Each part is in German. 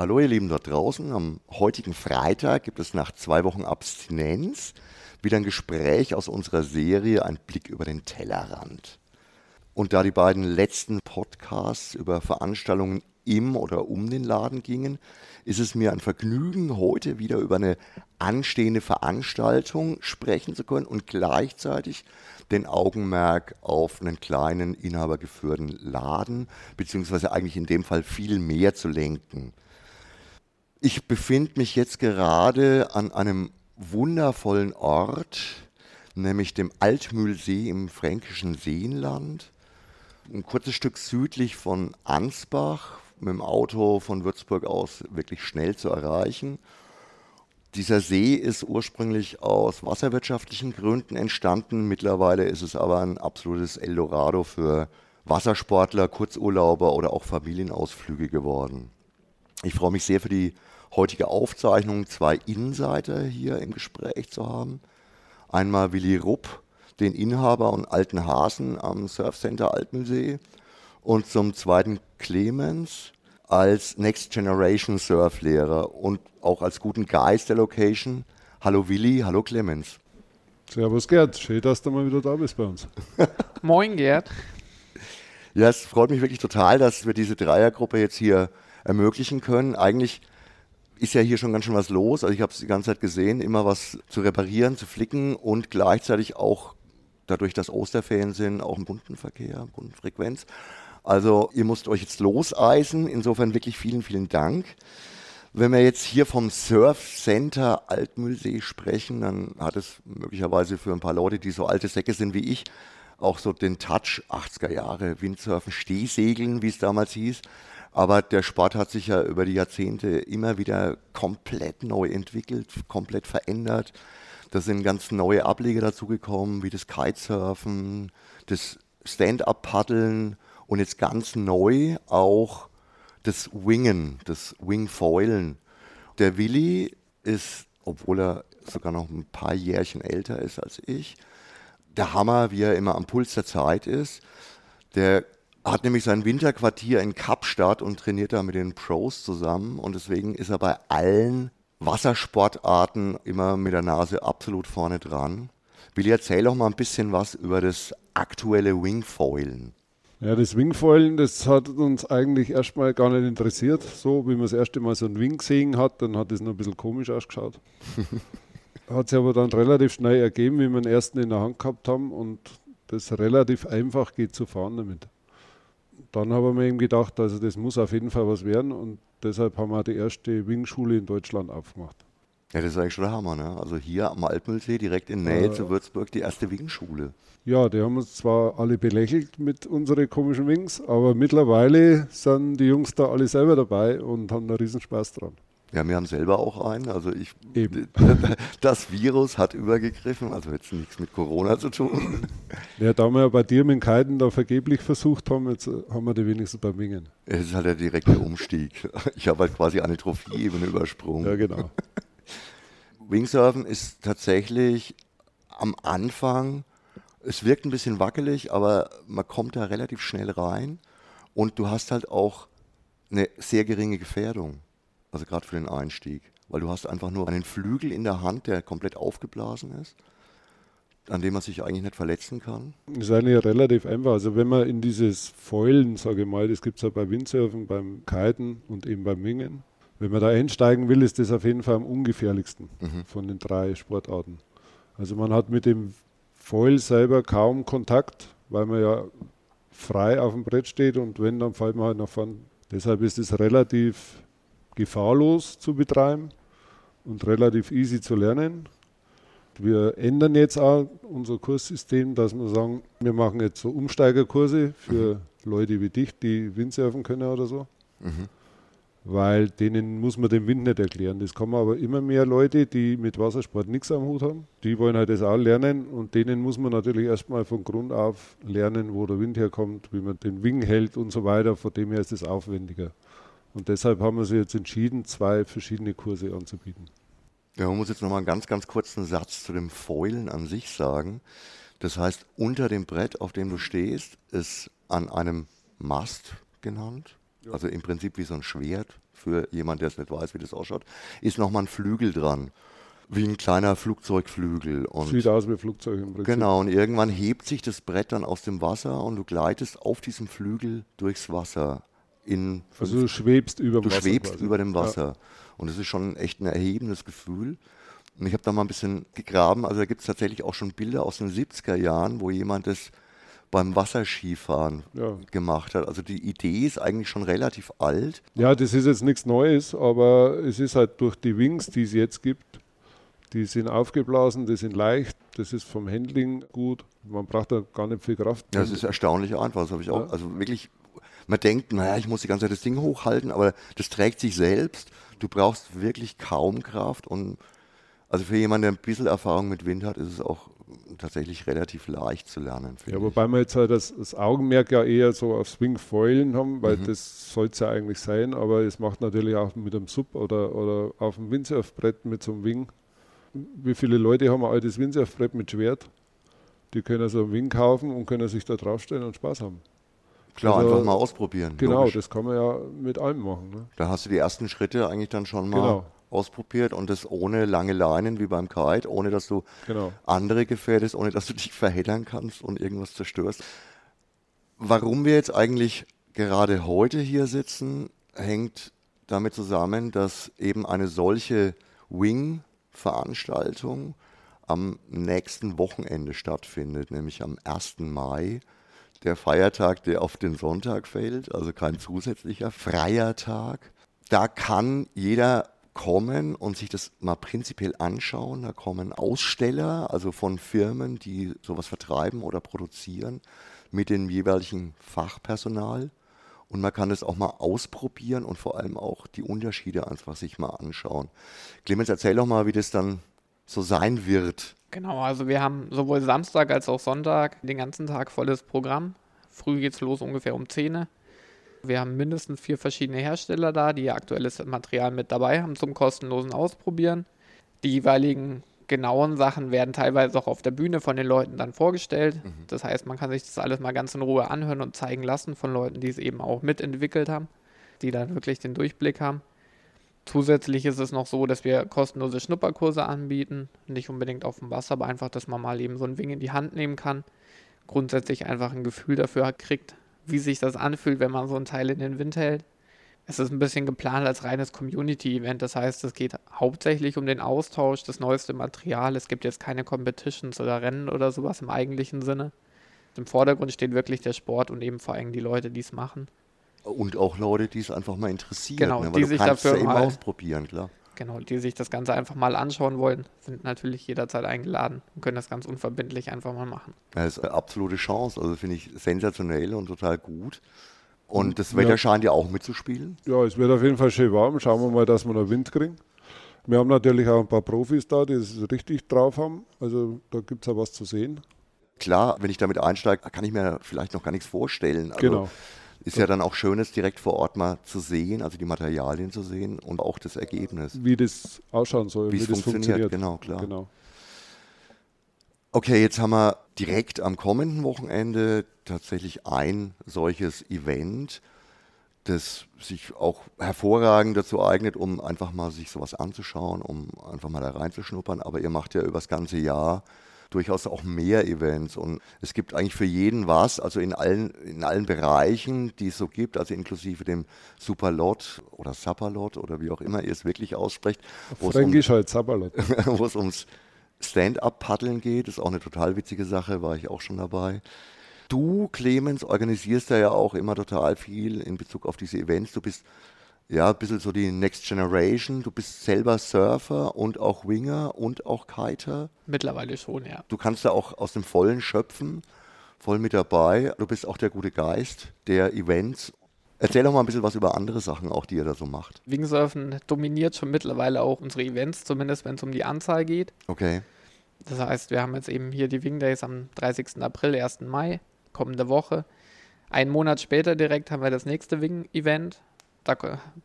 Hallo ihr Lieben dort draußen. Am heutigen Freitag gibt es nach zwei Wochen Abstinenz wieder ein Gespräch aus unserer Serie Ein Blick über den Tellerrand. Und da die beiden letzten Podcasts über Veranstaltungen im oder um den Laden gingen, ist es mir ein Vergnügen, heute wieder über eine anstehende Veranstaltung sprechen zu können und gleichzeitig den Augenmerk auf einen kleinen inhabergeführten Laden, beziehungsweise eigentlich in dem Fall viel mehr zu lenken. Ich befinde mich jetzt gerade an einem wundervollen Ort, nämlich dem Altmühlsee im fränkischen Seenland. Ein kurzes Stück südlich von Ansbach, mit dem Auto von Würzburg aus wirklich schnell zu erreichen. Dieser See ist ursprünglich aus wasserwirtschaftlichen Gründen entstanden. Mittlerweile ist es aber ein absolutes Eldorado für Wassersportler, Kurzurlauber oder auch Familienausflüge geworden. Ich freue mich sehr für die heutige Aufzeichnung, zwei Insider hier im Gespräch zu haben. Einmal Willi Rupp, den Inhaber und alten Hasen am Surfcenter Altmühlsee. Und zum zweiten Clemens, als Next Generation Surflehrer und auch als guten Geist der Location. Hallo Willi, hallo Clemens. Servus Gerd, schön, dass du mal wieder da bist bei uns. Moin Gerd. Ja, es freut mich wirklich total, dass wir diese Dreiergruppe jetzt hier ermöglichen können. Eigentlich ist ja hier schon ganz schön was los. Also ich habe es die ganze Zeit gesehen, immer was zu reparieren, zu flicken und gleichzeitig auch dadurch, dass Osterferien sind, auch einen bunten Verkehr, bunten Frequenz. Also ihr müsst euch jetzt loseisen. Insofern wirklich vielen, vielen Dank. Wenn wir jetzt hier vom Surf Center Altmühlsee sprechen, dann hat es möglicherweise für ein paar Leute, die so alte Säcke sind wie ich, auch so den Touch 80er Jahre Windsurfen, Stehsegeln, wie es damals hieß. Aber der Sport hat sich ja über die Jahrzehnte immer wieder komplett neu entwickelt, komplett verändert. Da sind ganz neue Ableger dazugekommen, wie das Kitesurfen, das Stand-up-Paddeln und jetzt ganz neu auch das Wingen, das Wingfoilen. Der Willi ist, obwohl er sogar noch ein paar Jährchen älter ist als ich, der Hammer, wie er immer am Puls der Zeit ist. Der hat nämlich sein Winterquartier in Kapstadt und trainiert da mit den Pros zusammen und deswegen ist er bei allen Wassersportarten immer mit der Nase absolut vorne dran. Willi, erzähl doch mal ein bisschen was über das aktuelle Wingfoilen. Ja, das Wingfoilen, das hat uns eigentlich erstmal gar nicht interessiert. So, wie man das erste Mal so einen Wing gesehen hat, dann hat es noch ein bisschen komisch ausgeschaut. hat sich aber dann relativ schnell ergeben, wie wir den ersten in der Hand gehabt haben und das relativ einfach geht zu fahren damit. Dann haben wir eben gedacht, also das muss auf jeden Fall was werden und deshalb haben wir die erste Wingschule in Deutschland aufgemacht. Ja, das ist eigentlich schon der Hammer, ne? Also hier am Altmühlsee, direkt in Nähe äh, zu Würzburg, die erste Wingschule. Ja, die haben uns zwar alle belächelt mit unseren komischen Wings, aber mittlerweile sind die Jungs da alle selber dabei und haben da riesen Spaß dran. Ja, wir haben selber auch einen. Also ich, Eben. das Virus hat übergegriffen, also jetzt nichts mit Corona zu tun. Ja, da wir bei dir mit Kiten da vergeblich versucht haben, jetzt haben wir die wenigstens beim Wingen. Es ist halt der direkte Umstieg. Ich habe halt quasi eine Trophäe-Ebene übersprungen. Ja, genau. Wingsurfen ist tatsächlich am Anfang, es wirkt ein bisschen wackelig, aber man kommt da relativ schnell rein und du hast halt auch eine sehr geringe Gefährdung, also gerade für den Einstieg, weil du hast einfach nur einen Flügel in der Hand, der komplett aufgeblasen ist, an dem man sich eigentlich nicht verletzen kann. Das ist eigentlich relativ einfach. Also wenn man in dieses Foilen, sage ich mal, das gibt es ja bei Windsurfen, beim Kiten und eben beim Wingen, wenn man da einsteigen will, ist das auf jeden Fall am ungefährlichsten mhm. von den drei Sportarten. Also man hat mit dem Foil selber kaum Kontakt, weil man ja frei auf dem Brett steht und wenn, dann fällt man halt nach vorne. Deshalb ist es relativ gefahrlos zu betreiben und relativ easy zu lernen. Wir ändern jetzt auch unser Kurssystem, dass wir sagen, wir machen jetzt so Umsteigerkurse für mhm. Leute wie dich, die Windsurfen können oder so. Mhm weil denen muss man den Wind nicht erklären. Das kommen aber immer mehr Leute, die mit Wassersport nichts am Hut haben. Die wollen halt das auch lernen und denen muss man natürlich erstmal von Grund auf lernen, wo der Wind herkommt, wie man den Wing hält und so weiter. Von dem her ist es aufwendiger. Und deshalb haben wir sich jetzt entschieden, zwei verschiedene Kurse anzubieten. Ja, man muss jetzt nochmal einen ganz, ganz kurzen Satz zu dem Foilen an sich sagen. Das heißt, unter dem Brett, auf dem du stehst, ist an einem Mast genannt, also im Prinzip wie so ein Schwert für jemand, der es nicht weiß, wie das ausschaut, ist nochmal ein Flügel dran. Wie ein kleiner Flugzeugflügel. Und Sieht aus wie ein Flugzeug im Prinzip. Genau, und irgendwann hebt sich das Brett dann aus dem Wasser und du gleitest auf diesem Flügel durchs Wasser. In Also du schwebst über dem du Wasser. schwebst quasi. über dem Wasser. Und das ist schon echt ein erhebendes Gefühl. Und ich habe da mal ein bisschen gegraben. Also da gibt es tatsächlich auch schon Bilder aus den 70er Jahren, wo jemand das beim Wasserskifahren Ja. gemacht hat. Also die Idee ist eigentlich schon relativ alt. Ja, das ist jetzt nichts Neues, aber es ist halt durch die Wings, die es jetzt gibt, die sind aufgeblasen, die sind leicht, das ist vom Handling gut. Man braucht da gar nicht viel Kraft. Ja, das ist erstaunlich einfach. Das habe ich auch. Ja. Also wirklich, man denkt, naja, ich muss die ganze Zeit das Ding hochhalten, aber das trägt sich selbst. Du brauchst wirklich kaum Kraft. Und also für jemanden, der ein bisschen Erfahrung mit Wind hat, ist es auch tatsächlich relativ leicht zu lernen. Ja, wobei wir jetzt halt das, das Augenmerk ja eher so auf Swing-Foilen haben, weil Mhm. das soll es ja eigentlich sein, aber es macht natürlich auch mit einem Sub oder, oder auf dem Windsurfbrett mit so einem Wing. Wie viele Leute haben ein altes Windsurfbrett mit Schwert? Die können so einen Wing kaufen und können sich da draufstellen und Spaß haben. Klar, also- einfach mal ausprobieren. Genau, logisch. das kann man ja mit allem machen. Ne? Da hast du die ersten Schritte eigentlich dann schon mal Genau. ausprobiert und das ohne lange Leinen wie beim Kite, ohne dass du Genau. andere gefährdest, ohne dass du dich verheddern kannst und irgendwas zerstörst. Warum wir jetzt eigentlich gerade heute hier sitzen, hängt damit zusammen, dass eben eine solche Wing-Veranstaltung am nächsten Wochenende stattfindet, nämlich am 1. Mai, der Feiertag, der auf den Sonntag fällt, also kein zusätzlicher freier Tag. Da kann jeder kommen und sich das mal prinzipiell anschauen. Da kommen Aussteller, also von Firmen, die sowas vertreiben oder produzieren, mit dem jeweiligen Fachpersonal. Und man kann es auch mal ausprobieren und vor allem auch die Unterschiede einfach sich mal anschauen. Clemens, erzähl doch mal, wie das dann so sein wird. Genau, also wir haben sowohl Samstag als auch Sonntag den ganzen Tag volles Programm. Früh geht's los ungefähr um 10 Uhr. Wir haben mindestens vier verschiedene Hersteller da, die aktuelles Material mit dabei haben zum kostenlosen Ausprobieren. Die jeweiligen genauen Sachen werden teilweise auch auf der Bühne von den Leuten dann vorgestellt. Das heißt, man kann sich das alles mal ganz in Ruhe anhören und zeigen lassen von Leuten, die es eben auch mitentwickelt haben, die dann wirklich den Durchblick haben. Zusätzlich ist es noch so, dass wir kostenlose Schnupperkurse anbieten. Nicht unbedingt auf dem Wasser, aber einfach, dass man mal eben so ein Wing in die Hand nehmen kann. Grundsätzlich einfach ein Gefühl dafür kriegt, wie sich das anfühlt, wenn man so ein Teil in den Wind hält. Es ist ein bisschen geplant als reines Community-Event. Das heißt, es geht hauptsächlich um den Austausch, das neueste Material. Es gibt jetzt keine Competitions oder Rennen oder sowas im eigentlichen Sinne. Im Vordergrund steht wirklich der Sport und eben vor allem die Leute, die es machen. Und auch Leute, die es einfach mal interessiert. Genau, ne? Weil die sich dafür ja mal- ausprobieren, klar. Genau, die sich das Ganze einfach mal anschauen wollen, sind natürlich jederzeit eingeladen und können das ganz unverbindlich einfach mal machen. Das ist eine absolute Chance. Also finde ich sensationell und total gut. Und das Ja. Wetter scheint ja auch mitzuspielen. Ja, es wird auf jeden Fall schön warm. Schauen wir mal, dass wir noch Wind kriegen. Wir haben natürlich auch ein paar Profis da, die es richtig drauf haben. Also da gibt es ja was zu sehen. Klar, wenn ich damit einsteige, kann ich mir vielleicht noch gar nichts vorstellen. Also Genau. Ist ja dann auch schön, es direkt vor Ort mal zu sehen, also die Materialien zu sehen und auch das Ergebnis. Wie das ausschauen soll, Wie es das funktioniert, funktioniert. genau, klar. Genau. Okay, jetzt haben wir direkt am kommenden Wochenende tatsächlich ein solches Event, das sich auch hervorragend dazu eignet, um einfach mal sich sowas anzuschauen, um einfach mal da reinzuschnuppern. Aber ihr macht ja übers ganze Jahr durchaus auch mehr Events und es gibt eigentlich für jeden was, also in allen, in allen Bereichen, die es so gibt, also inklusive dem Superlot oder Sapperlot oder wie auch immer ihr es wirklich aussprecht, wo es um, Fränkisch halt Sabberlot. wo es ums Stand-up-Paddeln geht. Ist auch eine total witzige Sache, war ich auch schon dabei. Du, Clemens, organisierst da ja auch immer total viel in Bezug auf diese Events. Du bist ja ein bisschen so die Next Generation. Du bist selber Surfer und auch Winger und auch Kiter. Mittlerweile schon, ja. Du kannst da auch aus dem Vollen schöpfen, voll mit dabei. Du bist auch der gute Geist der Events. Erzähl doch mal ein bisschen was über andere Sachen auch, die ihr da so macht. Wingsurfen dominiert schon mittlerweile auch unsere Events, zumindest wenn es um die Anzahl geht. Okay. Das heißt, wir haben jetzt eben hier die Wing Days am 30. April, 1. Mai, kommende Woche. Einen Monat später direkt haben wir das nächste Wing-Event. Da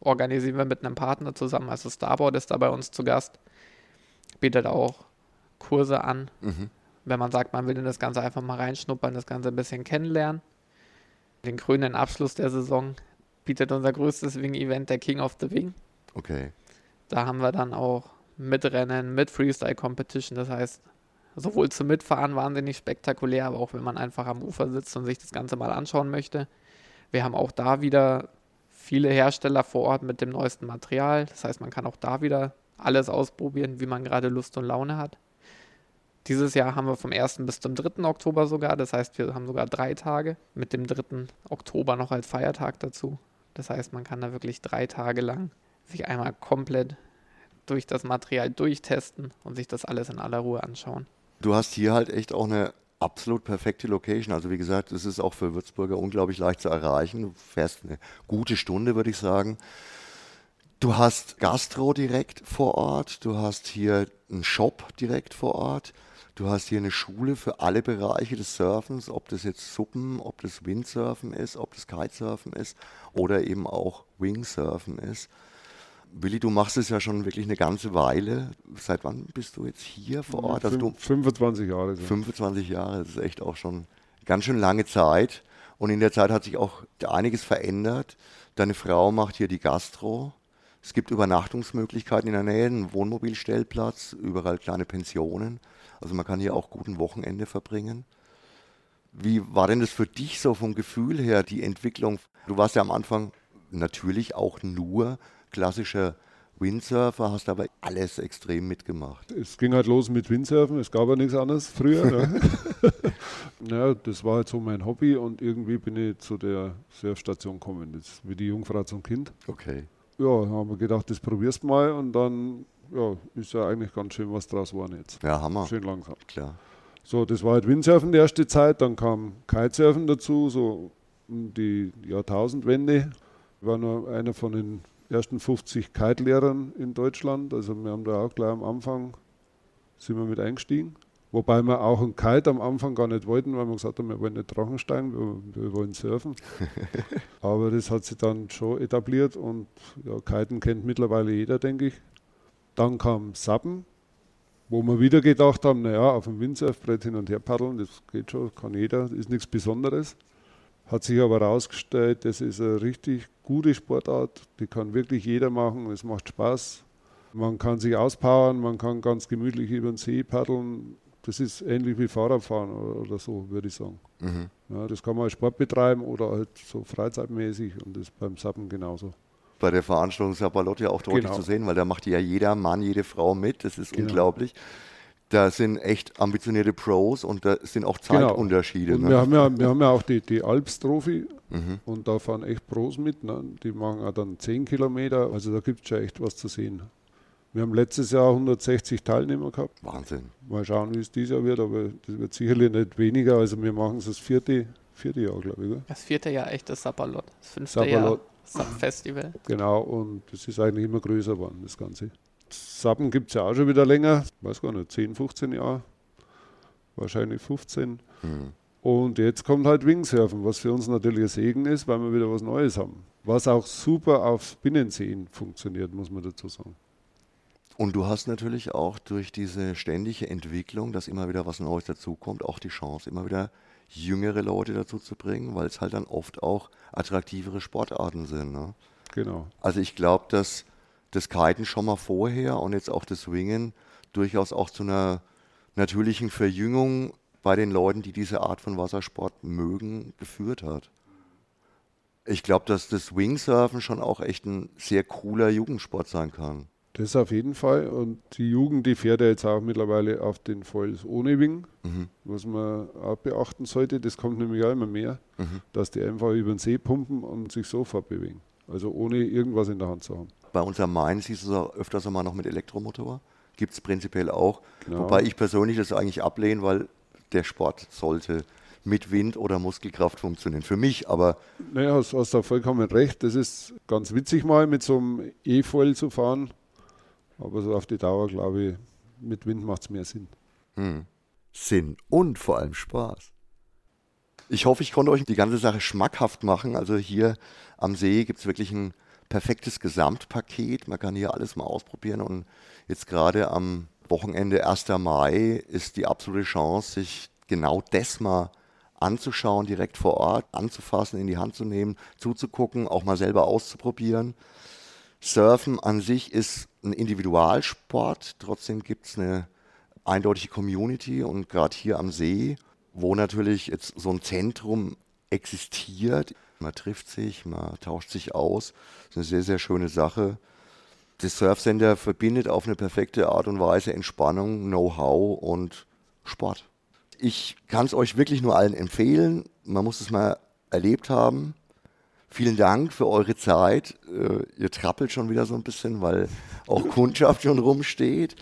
organisieren wir mit einem Partner zusammen, also Starboard ist da bei uns zu Gast. Bietet auch Kurse an, Mhm. wenn man sagt, man will in das Ganze einfach mal reinschnuppern, das Ganze ein bisschen kennenlernen. Den krönenden Abschluss der Saison bietet unser größtes Wing-Event der King of the Wing. Okay. Da haben wir dann auch mit Rennen, mit Freestyle Competition. Das heißt, sowohl zum Mitfahren wahnsinnig spektakulär, aber auch wenn man einfach am Ufer sitzt und sich das Ganze mal anschauen möchte. Wir haben auch da wieder viele Hersteller vor Ort mit dem neuesten Material. Das heißt, man kann auch da wieder alles ausprobieren, wie man gerade Lust und Laune hat. Dieses Jahr haben wir vom 1. bis zum 3. Oktober sogar. Das heißt, wir haben sogar drei Tage mit dem 3. Oktober noch als Feiertag dazu. Das heißt, man kann da wirklich drei Tage lang sich einmal komplett durch das Material durchtesten und sich das alles in aller Ruhe anschauen. Du hast hier halt echt auch eine absolut perfekte Location. Also wie gesagt, es ist auch für Würzburger unglaublich leicht zu erreichen. Du fährst eine gute Stunde, würde ich sagen. Du hast Gastro direkt vor Ort, du hast hier einen Shop direkt vor Ort, du hast hier eine Schule für alle Bereiche des Surfens, ob das jetzt Suppen, ob das Windsurfen ist, ob das Kitesurfen ist oder eben auch Wingsurfen ist. Willi, du machst es ja schon wirklich eine ganze Weile. Seit wann bist du jetzt hier vor Ort? Also du, 25 Jahre. So. 25 Jahre, das ist echt auch schon ganz schön lange Zeit. Und in der Zeit hat sich auch einiges verändert. Deine Frau macht hier die Gastro. Es gibt Übernachtungsmöglichkeiten in der Nähe, einen Wohnmobilstellplatz, überall kleine Pensionen. Also man kann hier auch guten Wochenende verbringen. Wie war denn das für dich so vom Gefühl her, die Entwicklung? Du warst ja am Anfang natürlich auch nur klassischer Windsurfer, hast aber alles extrem mitgemacht. Es ging halt los mit Windsurfen, es gab ja nichts anderes früher. Ne? ja, das war halt so mein Hobby und irgendwie bin ich zu der Surfstation gekommen. Das wie die Jungfrau zum Kind. Okay. Ja, haben wir gedacht, das probierst du mal und dann ja, ist ja eigentlich ganz schön, was draus war jetzt. Ja, Hammer. Schön langsam. Klar. So, das war halt Windsurfen die erste Zeit, dann kam Kitesurfen dazu, so um die Jahrtausendwende. Ich war nur einer von den ersten 50 Kite-Lehrern in Deutschland. Also wir haben da auch gleich am Anfang sind wir mit eingestiegen. Wobei wir auch ein Kite am Anfang gar nicht wollten, weil wir gesagt haben, wir wollen nicht Drachen steigen, wir, wir, wollen surfen. Aber das hat sich dann schon etabliert und ja, Kiten kennt mittlerweile jeder, denke ich. Dann kam Sappen, wo wir wieder gedacht haben, naja, auf dem Windsurfbrett hin und her paddeln, das geht schon, kann jeder, ist nichts Besonderes. Hat sich aber herausgestellt, das ist eine richtig gute Sportart, die kann wirklich jeder machen, es macht Spaß. Man kann sich auspowern, man kann ganz gemütlich über den See paddeln. Das ist ähnlich wie Fahrradfahren oder, so, würde ich sagen. Mhm. Ja, das kann man als Sport betreiben oder halt so freizeitmäßig und das beim Sappen genauso. Bei der Veranstaltung Sapalotte ja auch deutlich genau. zu sehen, weil da macht ja jeder Mann, jede Frau mit. Das ist genau. unglaublich da sind echt ambitionierte Pros und da sind auch genau. Zeitunterschiede. Genau. Ne? Wir, haben ja, wir haben ja auch die, die Alps-Trophy mhm. und da fahren echt Pros mit. Ne? Die machen auch dann 10 Kilometer, also da gibt es schon echt was zu sehen. Wir haben letztes Jahr 160 Teilnehmer gehabt. Wahnsinn. Mal schauen, wie es dieses Jahr wird, aber das wird sicherlich nicht weniger. Also wir machen es das vierte, vierte Jahr, glaube ich. Oder? Das vierte Jahr echt das Sapperlot. Das fünfte Sapperlot. Jahr Sub-Festival. Genau, und das ist eigentlich immer größer geworden, das Ganze. Sappen gibt es ja auch schon wieder länger, weiß gar nicht, 10, 15 Jahre, wahrscheinlich 15. Mhm. Und jetzt kommt halt Wingsurfen, was für uns natürlich ein Segen ist, weil wir wieder was Neues haben. Was auch super auf Binnenseen funktioniert, muss man dazu sagen. Und du hast natürlich auch durch diese ständige Entwicklung, dass immer wieder was Neues dazukommt, auch die Chance, immer wieder jüngere Leute dazu zu bringen, weil es halt dann oft auch attraktivere Sportarten sind. Ne? Genau. Also ich glaube, dass das Kiten schon mal vorher und jetzt auch das Swingen durchaus auch zu einer natürlichen Verjüngung bei den Leuten, die diese Art von Wassersport mögen, geführt hat. Ich glaube, dass das Wingsurfen schon auch echt ein sehr cooler Jugendsport sein kann. Das auf jeden Fall. Und die Jugend, die fährt ja jetzt auch mittlerweile auf den Foils ohne Wing, mhm. was man auch beachten sollte. Das kommt nämlich auch immer mehr, mhm. dass die einfach über den See pumpen und sich so fortbewegen. Also ohne irgendwas in der Hand zu haben. Bei uns am Main siehst du es öfters mal noch mit Elektromotor. Gibt es prinzipiell auch. Genau. Wobei ich persönlich das eigentlich ablehne, weil der Sport sollte mit Wind oder Muskelkraft funktionieren. Für mich aber. Naja, du hast da vollkommen recht. Das ist ganz witzig mal mit so einem E-Foil zu fahren. Aber so auf die Dauer, glaube ich, mit Wind macht es mehr Sinn. Hm. Sinn und vor allem Spaß. Ich hoffe, ich konnte euch die ganze Sache schmackhaft machen. Also hier am See gibt es wirklich ein perfektes Gesamtpaket. Man kann hier alles mal ausprobieren und jetzt gerade am Wochenende 1. Mai ist die absolute Chance, sich genau das mal anzuschauen, direkt vor Ort, anzufassen, in die Hand zu nehmen, zuzugucken, auch mal selber auszuprobieren. Surfen an sich ist ein Individualsport, trotzdem gibt es eine eindeutige Community und gerade hier am See, wo natürlich jetzt so ein Zentrum existiert, man trifft sich, man tauscht sich aus, das ist eine sehr, sehr schöne Sache. Das Surfcenter verbindet auf eine perfekte Art und Weise Entspannung, Know-how und Sport. Ich kann es euch wirklich nur allen empfehlen. Man muss es mal erlebt haben. Vielen Dank für eure Zeit. Äh, ihr trappelt schon wieder so ein bisschen, weil auch Kundschaft schon rumsteht.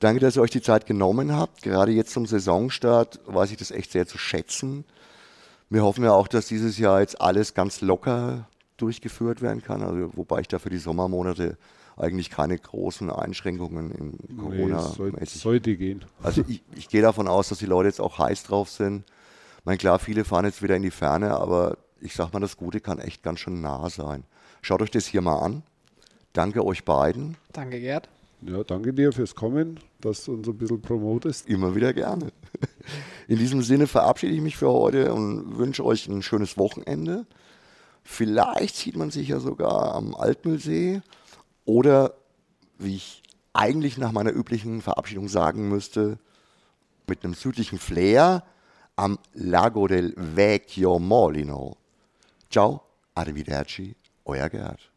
Danke, dass ihr euch die Zeit genommen habt. Gerade jetzt zum Saisonstart weiß ich das echt sehr zu schätzen. Wir hoffen ja auch, dass dieses Jahr jetzt alles ganz locker durchgeführt werden kann. Also, wobei ich da für die Sommermonate eigentlich keine großen Einschränkungen in Corona. Nee, soll, sollte gehen. Also ich, ich gehe davon aus, dass die Leute jetzt auch heiß drauf sind. Ich meine, klar, viele fahren jetzt wieder in die Ferne, aber ich sag mal, das Gute kann echt ganz schön nah sein. Schaut euch das hier mal an. Danke euch beiden. Danke, Gerd. Ja, danke dir fürs Kommen, dass du uns ein bisschen promotest. Immer wieder gerne. In diesem Sinne verabschiede ich mich für heute und wünsche euch ein schönes Wochenende. Vielleicht sieht man sich ja sogar am Altmühlsee oder, wie ich eigentlich nach meiner üblichen Verabschiedung sagen müsste, mit einem südlichen Flair am Lago del Vecchio Molino. Ciao, arrivederci, euer Gerd.